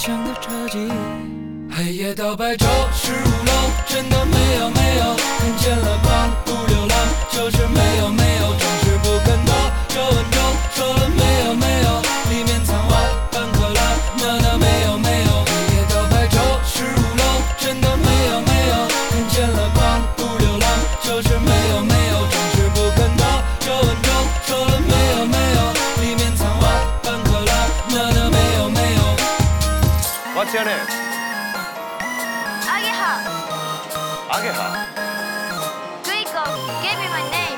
人起来像个车技。黑夜到白昼，十五楼，真的没有没有，看见了光不流浪，就是没有没有，What's your name? アゲハ Ageha. Guiko gave me my name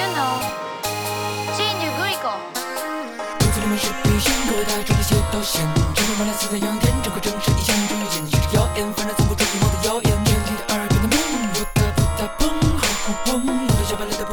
You know 新女 Guiko 肚子里面是皮线，各大中的写到线，真的完了四的阳天，这回正是一项注意演技是谣言，反正藏不住一毛的谣言。眼里的耳边的梦，扑嗒扑嗒砰，轰轰轰，我的小白脸的不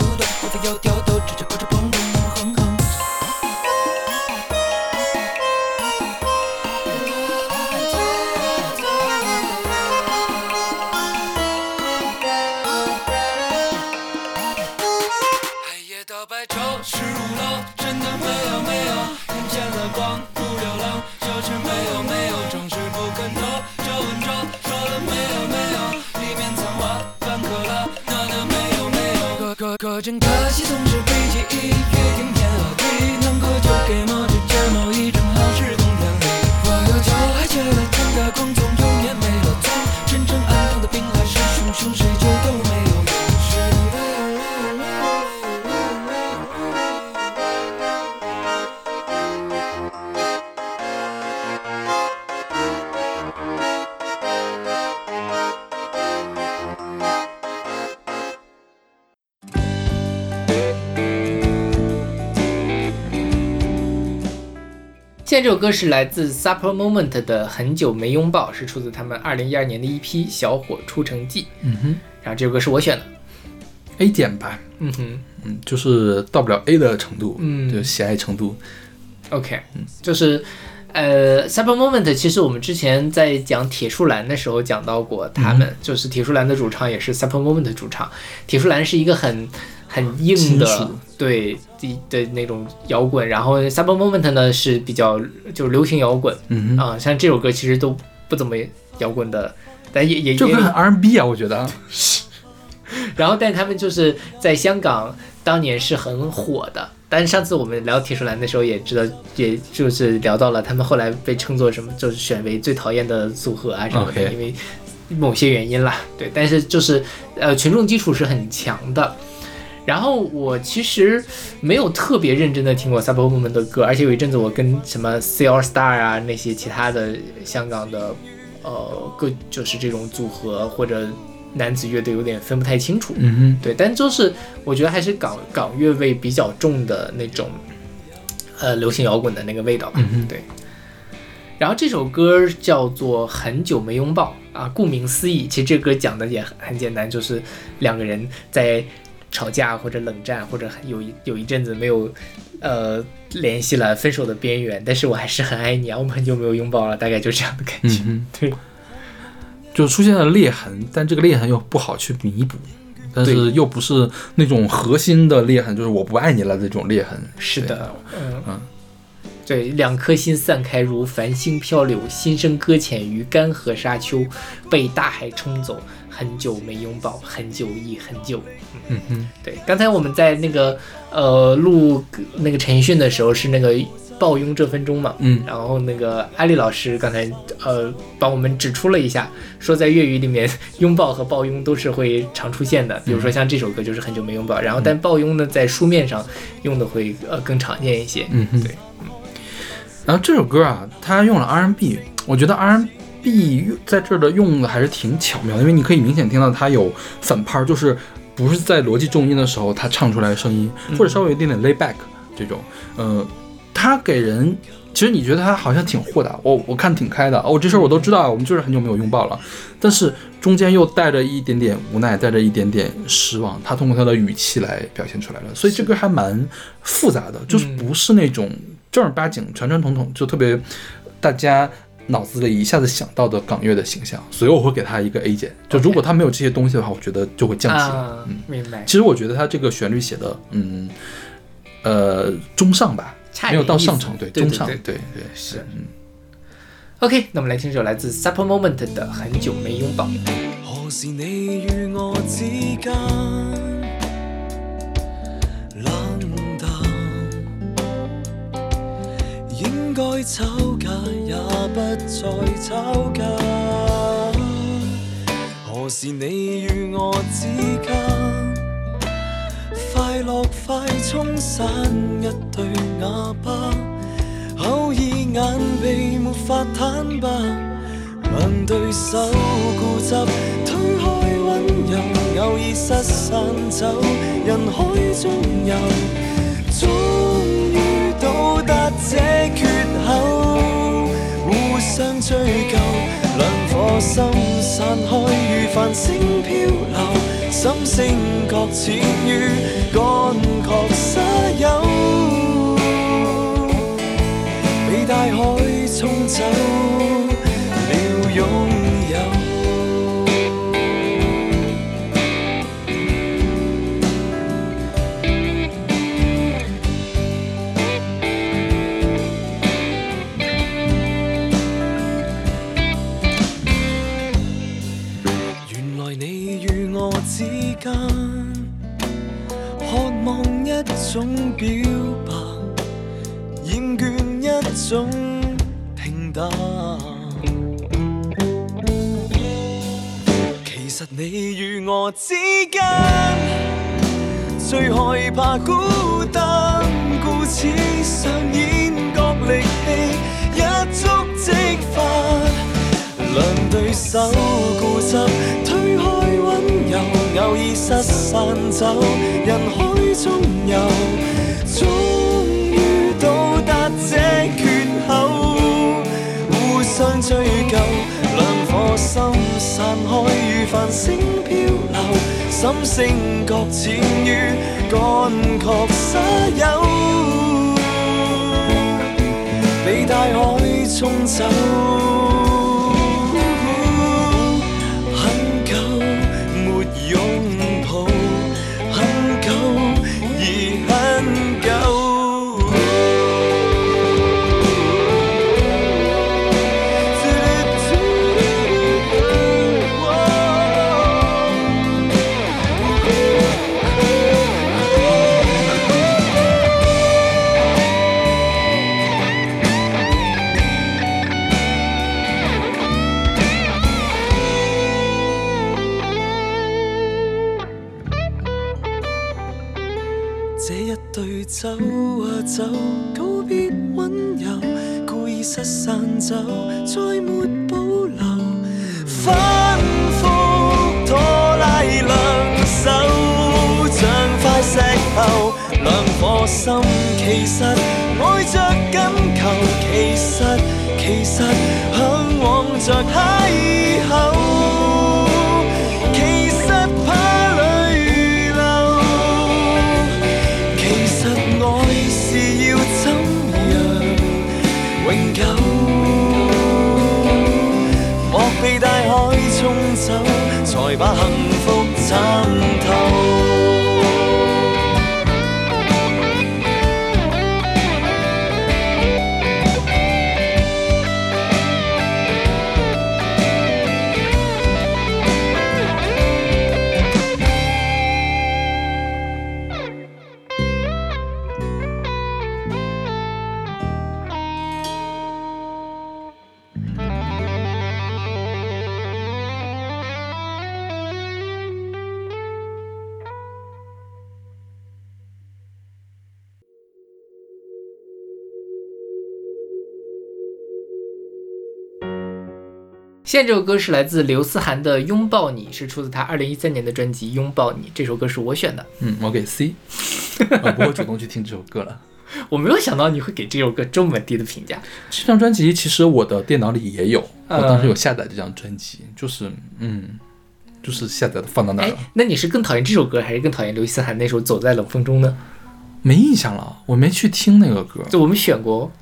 这首歌是来自 Supper Moment 的《很久没拥抱》，是出自他们二零一二年的一批《小火出城记》。嗯哼然后这首歌是我选的。，A 减吧，嗯哼嗯，就是到不了 A 的程度，嗯就喜爱程度。，OK，就是呃，Supper Moment，其实我们之前在讲铁树兰的时候讲到过，他们、就是铁树兰的主唱也是 Supper Moment 的主唱。铁树兰是一个很很硬的对的的那种摇滚，然后 Supper Moment 呢是比较就是流行摇滚嗯像这首歌其实都不怎么摇滚的，但也也也这歌很 R&B 啊，我觉得啊。然后，但他们就是在香港当年是很火的。但是上次我们聊铁树兰的时候也知道，也就是聊到了他们后来被称作什么，就是选为最讨厌的组合啊什么的因为某些原因啦。对，但是就是呃群众基础是很强的。然后我其实没有特别认真的听过 Supper Moment 的歌，而且有一阵子我跟什么 C All Star 啊那些其他的香港的呃歌就是这种组合或者男子乐队有点分不太清楚。嗯对，但就是我觉得还是港港乐味比较重的那种，呃，流行摇滚的那个味道吧。嗯哼对。然后这首歌叫做《很久没拥抱》啊，顾名思义，其实这歌讲的也很很简单，就是两个人在吵架或者冷战，或者有一有一阵子没有呃联系了分手的边缘，但是我还是很爱你啊，我们很久没有拥抱了，大概就这样的感觉。嗯对，就出现了裂痕，但这个裂痕又不好去弥补，但是又不是那种核心的裂痕，就是我不爱你了这种裂痕。是的，嗯嗯对，两颗心散开如繁星漂流，心声搁浅于干涸沙丘，被大海冲走。很久没拥抱，很久亦很久。嗯哼，对，刚才我们在那个呃录那个陈奕迅的时候是那个抱拥这分钟嘛，嗯然后那个艾丽老师刚才呃帮我们指出了一下，说在粤语里面拥抱和抱拥都是会常出现的，比如说像这首歌就是很久没拥抱，然后但抱拥呢在书面上用的会呃更常见一些。嗯哼，对。然后这首歌啊，它用了 R&B，我觉得 R&B 在这儿的用的还是挺巧妙的，因为你可以明显听到它有反拍儿，就是不是在逻辑重音的时候它唱出来的声音，或者稍微有一点点 lay back 这种，呃，它给人。其实你觉得他好像挺豁达，我我看挺开的，哦，这事儿我都知道，我们就是很久没有拥抱了，但是中间又带着一点点无奈，带着一点点失望，他通过他的语气来表现出来了，所以这歌还蛮复杂的，就是不是那种正儿八经、传传统统，就特别大家脑子里一下子想到的港乐的形象，所以我会给他一个 A 减。就如果他没有这些东西的话，我觉得就会降级。啊嗯，，明白。其实我觉得他这个旋律写的，嗯，呃，中上吧，没有到上乘，对，中上，对对对是嗯。OK，那我们来听这首来自 Supper Moment 的《很久没拥抱》。何时你与我之間應該吵架也不再吵架。何時你與我之間快樂快沖散一對啞巴？口耳眼鼻沒法坦白。問對手固執，推開溫柔，偶爾失散走，人海中遊，終於到達這，相追究，两颗心散开如繁星漂流，心聲擱淺於乾涸沙丘。被大海冲走了擁种表白。厭倦一種平淡。其實你與我之間，最害怕孤單，故此上演角力戲，一觸即發。兩對手固執，推開溫柔，偶爾失散走，人海中遊，終於到達這缺口，互相追究，兩顆心散開如繁星漂流，心聲擱淺於乾涸沙丘。被大海沖走。在这首歌是来自刘思涵的《拥抱你》，是出自他二零一三年的专辑《拥抱你》。这首歌是我选的，嗯，我给 C，我 不会主动去听这首歌了。我没有想到你会给这首歌这么低的评价。这张专辑其实我的电脑里也有，我呃当时有下载这张专辑，就是嗯，就是下载的放到那儿哎了，，那你是更讨厌这首歌，还是更讨厌刘思涵那首《走在冷风中》呢？没印象了，我没去听那个歌，就我们选过，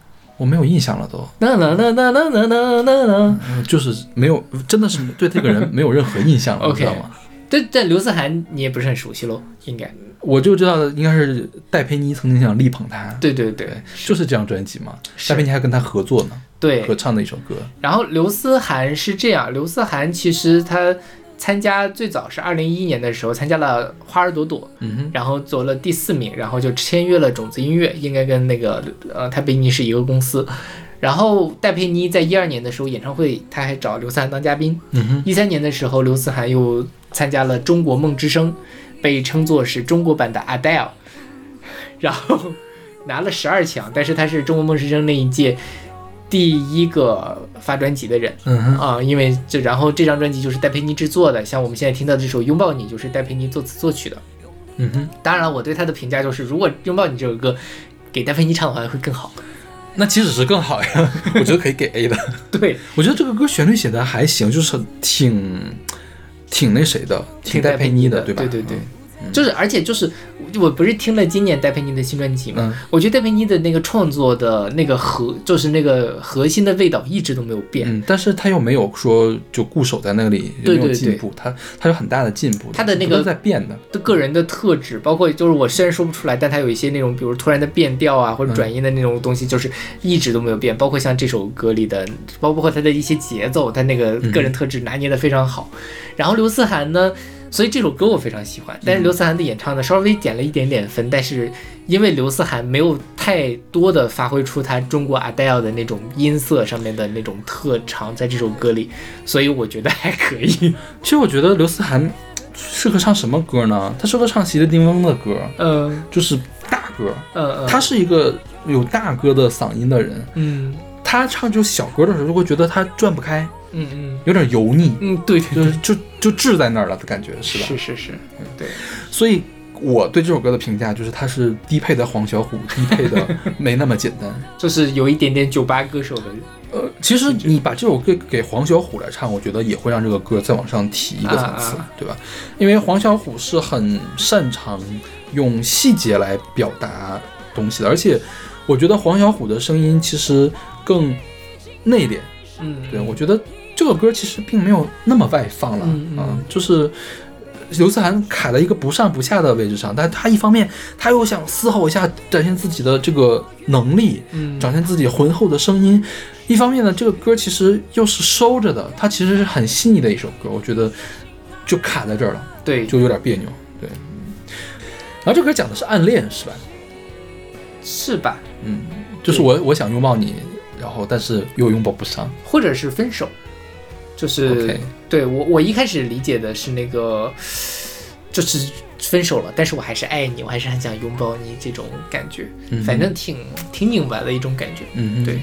我没有印象了都，啦啦啦啦啦啦啦啦啦。嗯就是没有，真的是对这个人没有任何印象了，你知道吗？对，但刘思涵你也不是很熟悉喽，应该。我就知道的应该是戴佩妮曾经想力捧他，对对对。对，就是这张专辑嘛，戴佩妮还跟他合作呢，对。合，唱的一首歌，然后刘思涵是这样，刘思涵其实他参加最早是二零一一年的时候参加了《花儿朵朵》，然后做了第四名，然后就签约了种子音乐，应该跟那个呃泰佩妮是一个公司。然后戴佩妮在一二年的时候演唱会，他还找刘思涵当嘉宾。一三年的时候，刘思涵又参加了《中国梦之声》，被称作是中国版的 Adele，然后拿了十二强，但是他是中国梦之声那一届第一个发专辑的人。嗯哼，啊，因为这然后这张专辑就是戴佩妮制作的，像我们现在听到这首《拥抱你》就是戴佩妮作词作曲的。嗯哼，当然了，我对他的评价就是，如果《拥抱你》这首歌给戴佩妮唱的话会更好。那其实是更好呀，我觉得可以给 A 的。对，我觉得这个歌旋律写的还行，就是挺挺那谁的，挺戴佩妮的，对吧？对对对，就是而且就是我不是听了今年戴佩妮的新专辑嘛，嗯我觉得戴佩妮的那个创作的那个核就是那个核心的味道一直都没有变。嗯，但是他又没有说就固守在那里，也没有对对对进步，他他有很大的进步，他的那个在变的，的个人的特质，包括就是我虽然说不出来，但他有一些那种，比如突然的变调啊，或者转音的那种东西，就是一直都没有变。包括像这首歌里的，包括他的一些节奏，他那个个人特质拿捏的非常好。然后刘思涵呢，所以这首歌我非常喜欢，但是刘思涵的演唱呢稍微减了一点点分，但是因为刘思涵没有太多的发挥出他中国 Adele 的那种音色上面的那种特长，在这首歌里，所以我觉得还可以。其实我觉得刘思涵适合唱什么歌呢？他适合唱席勒丁翁的歌，嗯就是大歌。嗯嗯，他是一个有大歌的嗓音的人，嗯他唱这种小歌的时候，就会觉得他转不开，嗯嗯有点油腻，嗯，对就是。就就滞在那儿了的感觉，是吧？是是是，嗯对，所以我对这首歌的评价就是，它是低配的黄小琥，低配的 没那么简单。就是有一点点酒吧歌手的呃，其实你把这首歌给黄小琥来唱，我觉得也会让这个歌再往上提一个层次，啊啊对吧？因为黄小琥是很擅长用细节来表达东西的，而且我觉得黄小琥的声音其实更内敛。嗯，对，我觉得这个歌其实并没有那么外放了，嗯嗯啊就是刘思涵卡在一个不上不下的位置上，但他一方面他又想嘶吼一下，展现自己的这个能力，嗯展现自己浑厚的声音；一方面呢，这个歌其实又是收着的，它其实是很细腻的一首歌，我觉得就卡在这儿了，对，就有点别扭。对，然后这歌讲的是暗恋，是吧？是吧？嗯，就是我我想拥抱你，然后但是又拥抱不上。或者是分手，就是、对我我一开始理解的是那个，就是分手了，但是我还是爱你，我还是很想拥抱你这种感觉，嗯反正挺挺拧巴的一种感觉。嗯哼，对，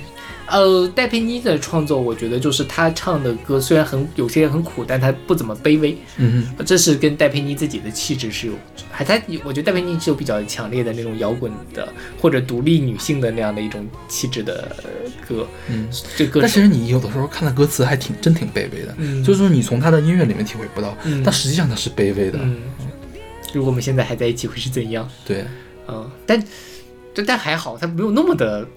呃，戴佩妮的创作，我觉得就是她唱的歌虽然很有些很苦，但她不怎么卑微，嗯哼。这是跟戴佩妮自己的气质是有，还她我觉得戴佩妮是有比较强烈的那种摇滚的或者独立女性的那样的一种气质的呃歌，嗯，这歌但其实你有的时候看的歌词还挺真挺卑微的，嗯就是说你从她的音乐里面体会不到，嗯但实际上她是卑微的。嗯，如果我们现在还在一起会是怎样？对，嗯，但但但还好，他没有那么的，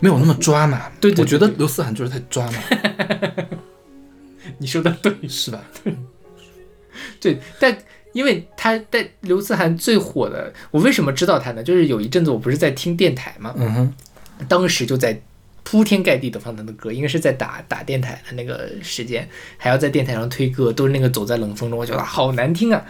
没有那么抓嘛。对对对我觉得刘思涵就是太抓嘛，你说的对，是吧？对，但因为他在刘思涵最火的，我为什么知道他呢？就是有一阵子我不是在听电台嘛，嗯哼，当时就在铺天盖地的放他的歌，应该是在打打电台的那个时间，还要在电台上推歌，都是那个走在冷风中，我觉得好难听啊。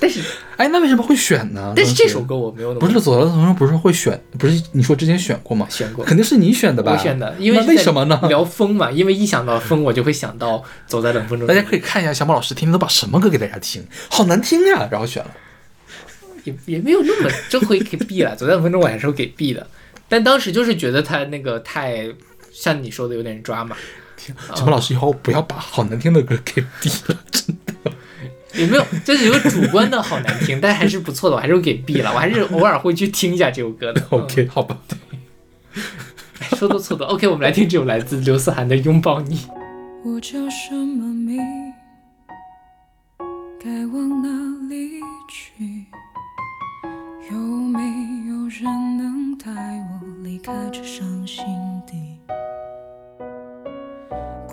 但是哎，那为什么会选呢？但是这首歌我没有那么不是走到冷风不是会选，不是你说之前选过吗？选过，肯定是你选的吧？我选的，因为为什么呢？聊风嘛，因为一想到风，我就会想到走在冷风中。大家可以看一下小马老师天天都把什么歌给大家听，好难听呀，然后选了。也也没有那么这回给 B 了，走在冷风中我还是会给 B 的，但当时就是觉得他那个太像你说的有点抓嘛，小马老师以后不要把好难听的歌给毙了，真的。也没有，就是有主观的好难听，但还是不错的，我还是会给 B 了，我还是偶尔会去听一下这首歌的。OK，好吧。嗯说多错的。OK，我们来听这首来自刘思涵的《拥抱你》。我叫什么名？该往哪里去？有没有人能带我离开这伤心地？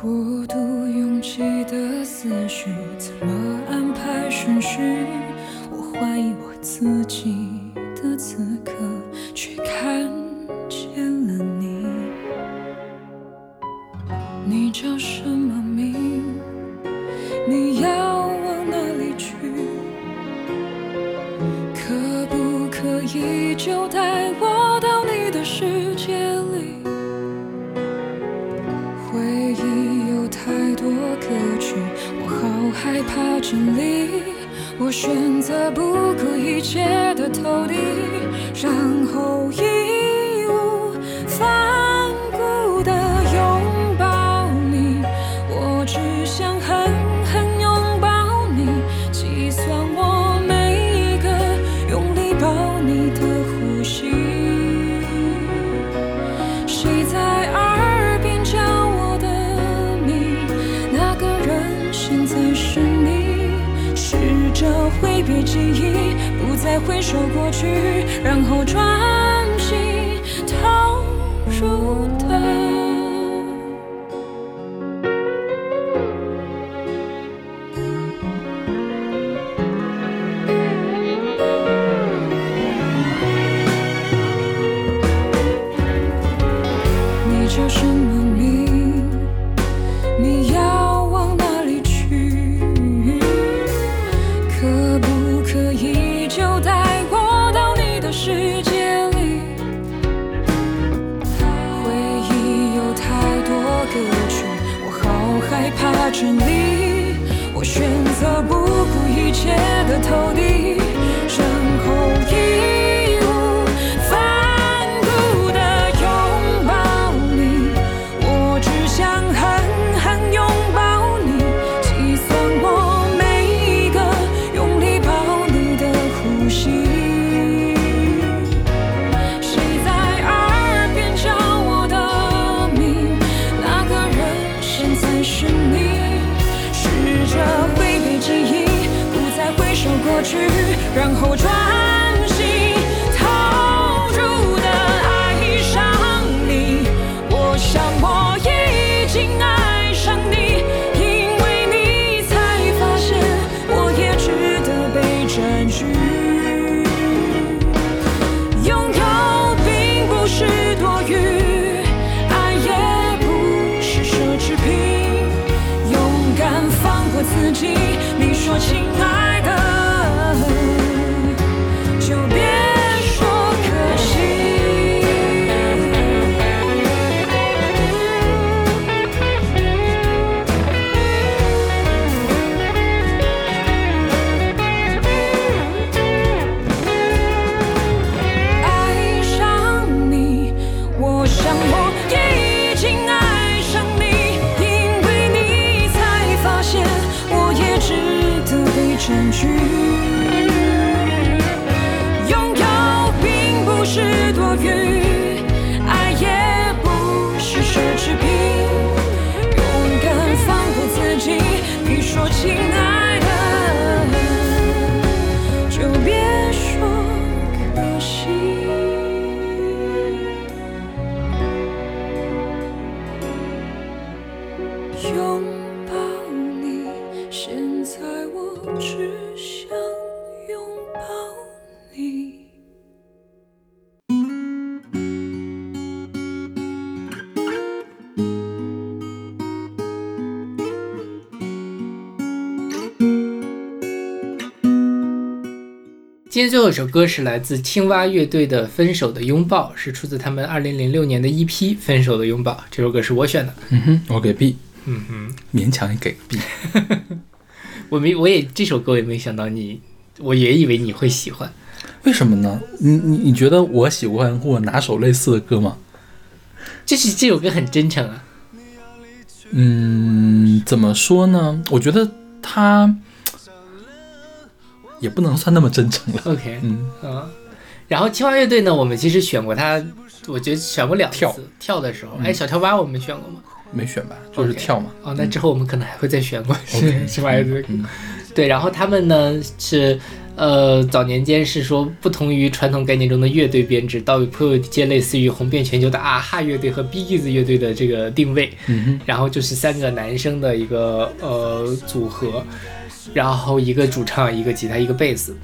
过度拥挤的思绪，怎么安排顺序？我怀疑我自己的此刻，却看见了你。你叫什么名？你要往哪里去？可不可以就带我到你的世怕真理。我选择不顾一切的投递，然后一再回首过去，然后专心投入的。说亲爱今天最后一首歌是来自青蛙乐队的《分手的拥抱》，是出自他们二零零六年的 EP《分手的拥抱》。这首歌是我选的。嗯哼，我给 B，嗯哼，勉强给 B。我没，我也这首歌我也没想到你，我也以为你会喜欢。为什么呢？你你你觉得我喜欢或哪首类似的歌吗？就是这首歌很真诚啊。嗯，怎么说呢？我觉得他也不能算那么真诚了。OK，嗯，啊，然后青蛙乐队呢，我们其实选过他，我觉得选过两次。跳跳的时候，哎，小跳蛙我们选过吗？没选吧，就是跳嘛。哦，那之后我们可能还会再选过青蛙乐队。嗯对，然后他们呢是，呃，早年间是说不同于传统概念中的乐队编制，到颇有些类似于红遍全球的啊哈乐队和 Biggs 乐队的这个定位。嗯，然后就是三个男生的一个呃组合，然后一个主唱，一个吉他，一个贝斯。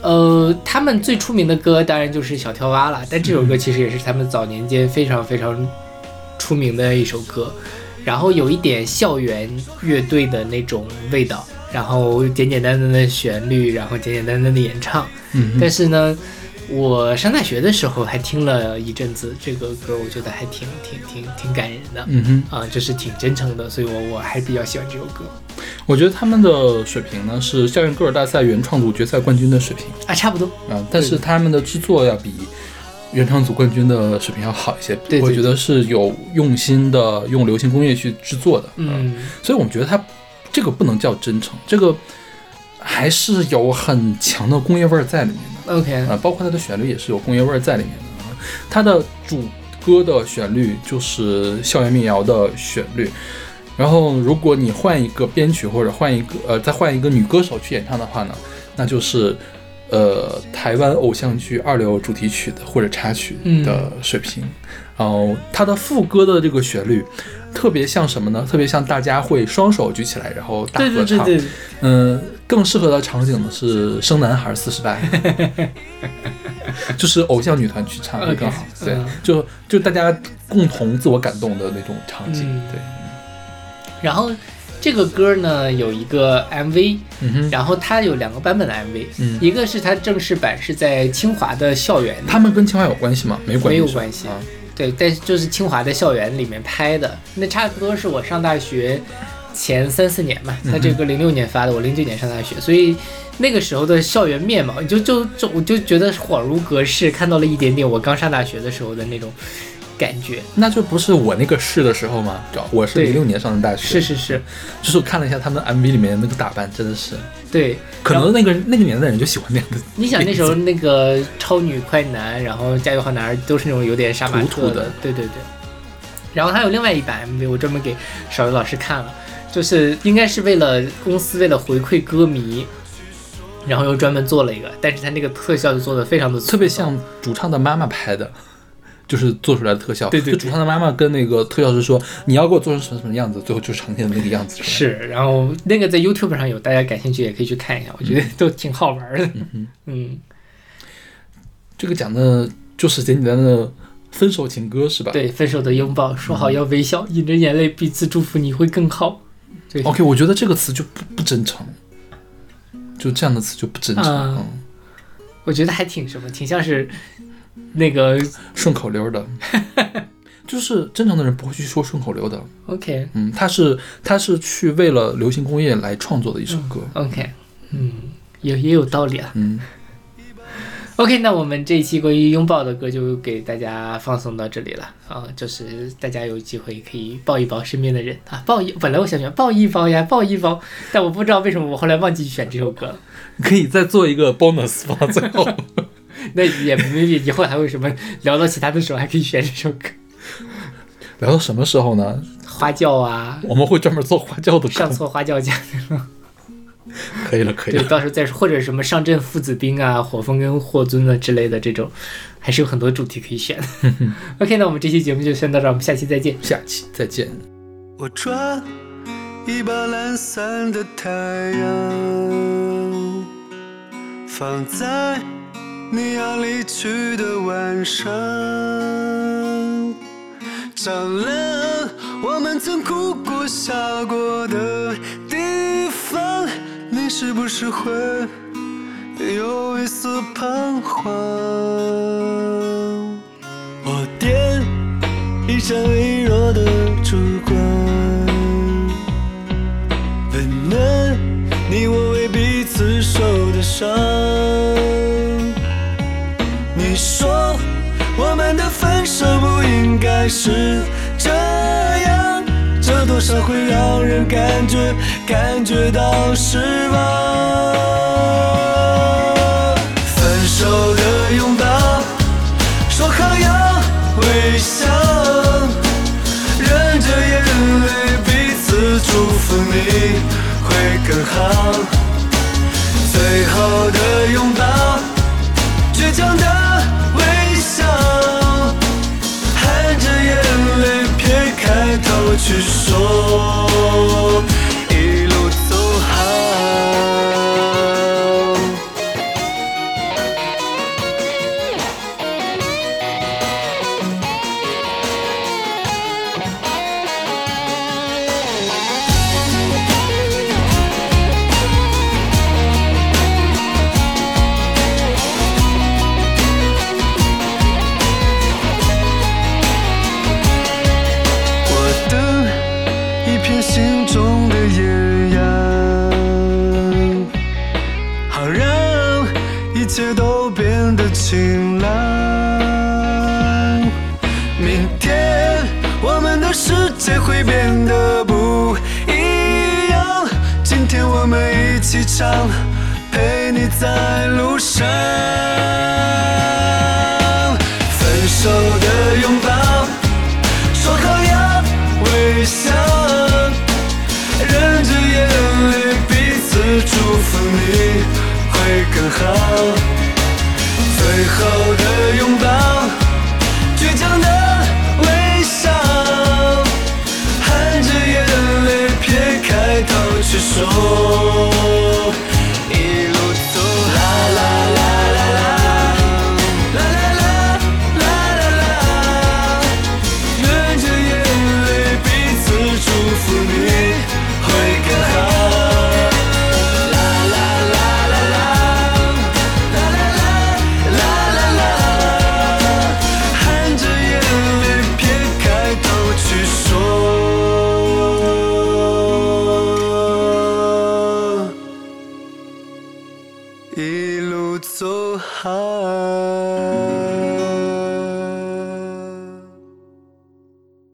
呃，他们最出名的歌当然就是小跳蛙了，但这首歌其实也是他们早年间非常非常出名的一首歌，然后有一点校园乐队的那种味道，然后简简单单的旋律，然后简简单单的演唱，但是呢，我上大学的时候还听了一阵子这个歌，我觉得还挺挺挺挺感人的。嗯哼，啊，就是挺真诚的，所以我我还比较喜欢这首歌我觉得他们的水平呢是校园歌手大赛原创组决赛冠军的水平啊，差不多。啊，但是他们的制作要比原创组冠军的水平要好一些。对对我觉得是有用心的用流行工业去制作的。嗯，所以我们觉得他这个不能叫真诚，这个还是有很强的工业味儿在里面的 OK，啊，包括它的旋律也是有工业味儿在里面的啊。它的主歌的旋律就是校园民谣的旋律，然后如果你换一个编曲或者换一个呃再换一个女歌手去演唱的话呢，那就是。呃，台湾偶像剧二流主题曲的或者插曲的水平，然后它的副歌的这个旋律，特别像什么呢？特别像大家会双手举起来，然后大合唱。对对对，嗯，更适合的场景呢是生男孩 四十八，就是偶像女团去唱会更好。对嗯，就就大家共同自我感动的那种场景。嗯对，然后这个歌呢有一个 MV，嗯，然后它有两个版本的 MV，、嗯一个是它正式版是在清华的校园，他们跟清华有关系吗？没关系，没有关系啊。对，但是就是清华的校园里面拍的，那差不多是我上大学前三四年吧。他这个零六年发的，我零九年上大学，所以那个时候的校园面貌，就就就我就觉得恍如隔世，看到了一点点我刚上大学的时候的那种感觉。那就不是我那个试的时候吗？我是对零六年上的大学，是是是，就是我看了一下他们 MV 里面那个打扮，真的是，对。可能那个那个年代的人就喜欢那样的。你想那时候 那个超女快男，然后加油好男儿都是那种有点杀马特的对对对。然后还有另外一版 MV，我专门给少宇老师看了，就是应该是为了公司为了回馈歌迷，然后又专门做了一个，但是他那个特效就做的非常的特别像主唱的妈妈拍的，就是做出来的特效。对对对就主唱的妈妈跟那个特效师说，你要给我做成什么什么样子，最后就呈现的那个样子。是，然后那个在 YouTube 上有，大家感兴趣也可以去看一下，我觉得都挺好玩的。嗯，这个讲的就是简简单单的分手情歌是吧？。对，分手的拥抱，说好要微笑，饮着眼泪彼此祝福，你会更好。对 OK，我觉得这个词就不不真诚，就这样的词就不真诚，我觉得还挺什么，挺像是那个顺口溜的。就是正常的人不会去说顺口溜的，OK 嗯，他是他是去为了流行工业来创作的一首歌，OK，嗯，也也有道理啊。嗯 OK，那我们这一期关于拥抱的歌就给大家放送到这里了啊，就是大家有机会可以抱一抱身边的人啊，抱一，本来我想选抱一抱呀，抱一抱，但我不知道为什么我后来忘记选这首歌了。可以再做一个 bonus 放到最后。那也没以后还会什么聊到其他的时候还可以选这首歌，聊到什么时候呢？花轿啊，我们会专门做花轿的上。错花轿家。可以了，可以了对，到时候再说，或者什么上阵父子兵啊、火风跟霍尊啊之类的这种，还是有很多主题可以选。OK，那我们这期节目就先到这儿，我们下期再见。下期再见。我抓一把懒散的太阳，放在你要离去的晚上，照亮我们曾哭过、笑过的地方。你是不是会有一丝彷徨。我点一盏微弱的烛光，温暖你我为彼此受的伤。是这样，这多少会让人感觉感觉到失望。分手的拥抱，说好要微笑，忍着眼泪彼此祝福你会更好。最后的拥抱，倔强的去说，想，陪你在